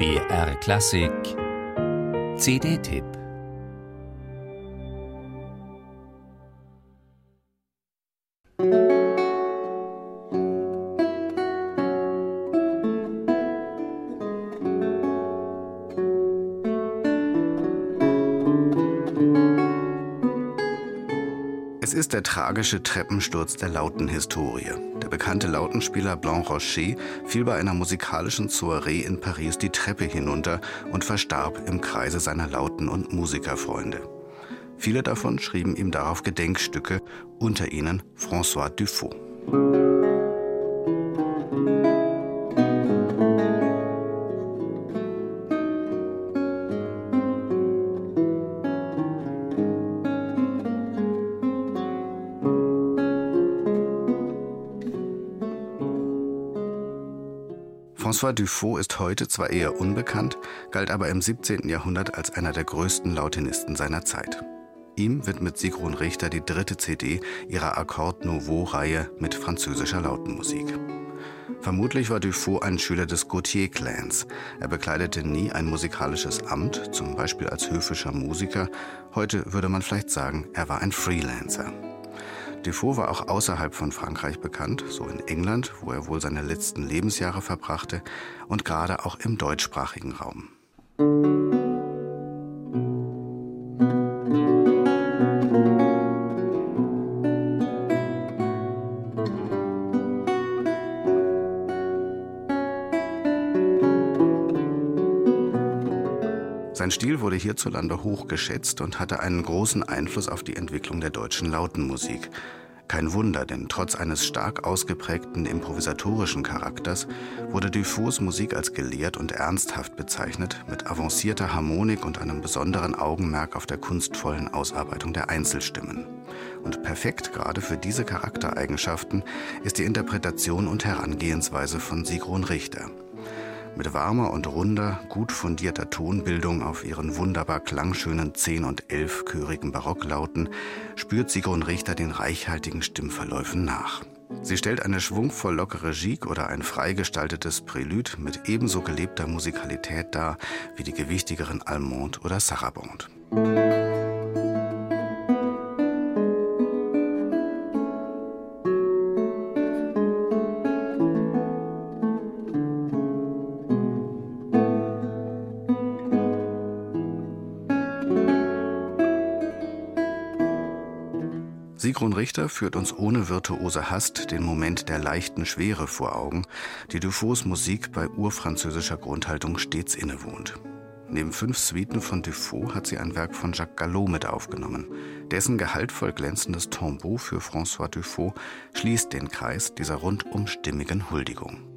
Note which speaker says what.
Speaker 1: BR Klassik. CD-Tipp
Speaker 2: Es ist der tragische Treppensturz der Lautenhistorie. Der bekannte Lautenspieler Blanc Rocher fiel bei einer musikalischen Soiree in Paris die Treppe hinunter und verstarb im Kreise seiner Lauten- und Musikerfreunde. Viele davon schrieben ihm darauf Gedenkstücke, unter ihnen François Dufaux. François Dufaux ist heute zwar eher unbekannt, galt aber im 17. Jahrhundert als einer der größten Lautenisten seiner Zeit. Ihm widmet Sigrun Richter die dritte CD ihrer Accord Nouveau-Reihe mit französischer Lautenmusik. Vermutlich war Dufaux ein Schüler des Gautier-Clans. Er bekleidete nie ein musikalisches Amt, zum Beispiel als höfischer Musiker. Heute würde man vielleicht sagen, er war ein Freelancer. Defoe war auch außerhalb von Frankreich bekannt, so in England, wo er wohl seine letzten Lebensjahre verbrachte, und gerade auch im deutschsprachigen Raum. Sein Stil wurde hierzulande hoch geschätzt und hatte einen großen Einfluss auf die Entwicklung der deutschen Lautenmusik. Kein Wunder, denn trotz eines stark ausgeprägten improvisatorischen Charakters wurde Dufaux Musik als gelehrt und ernsthaft bezeichnet, mit avancierter Harmonik und einem besonderen Augenmerk auf der kunstvollen Ausarbeitung der Einzelstimmen. Und perfekt gerade für diese Charaktereigenschaften ist die Interpretation und Herangehensweise von Sigrun Richter. Mit warmer und runder, gut fundierter Tonbildung auf ihren wunderbar klangschönen zehn- und elfchörigen Barocklauten spürt Sigrun Richter den reichhaltigen Stimmverläufen nach. Sie stellt eine schwungvoll lockere Gigue oder ein freigestaltetes Prälud mit ebenso gelebter Musikalität dar wie die gewichtigeren Allemande oder Sarabande. Sigrun Richter führt uns ohne virtuose Hast den Moment der leichten Schwere vor Augen, die Dufaus Musik bei urfranzösischer Grundhaltung stets innewohnt. Neben fünf Suiten von Dufault hat sie ein Werk von Jacques Gallo mit aufgenommen. Dessen gehaltvoll glänzendes Tombeau für François Dufault schließt den Kreis dieser rundum stimmigen Huldigung.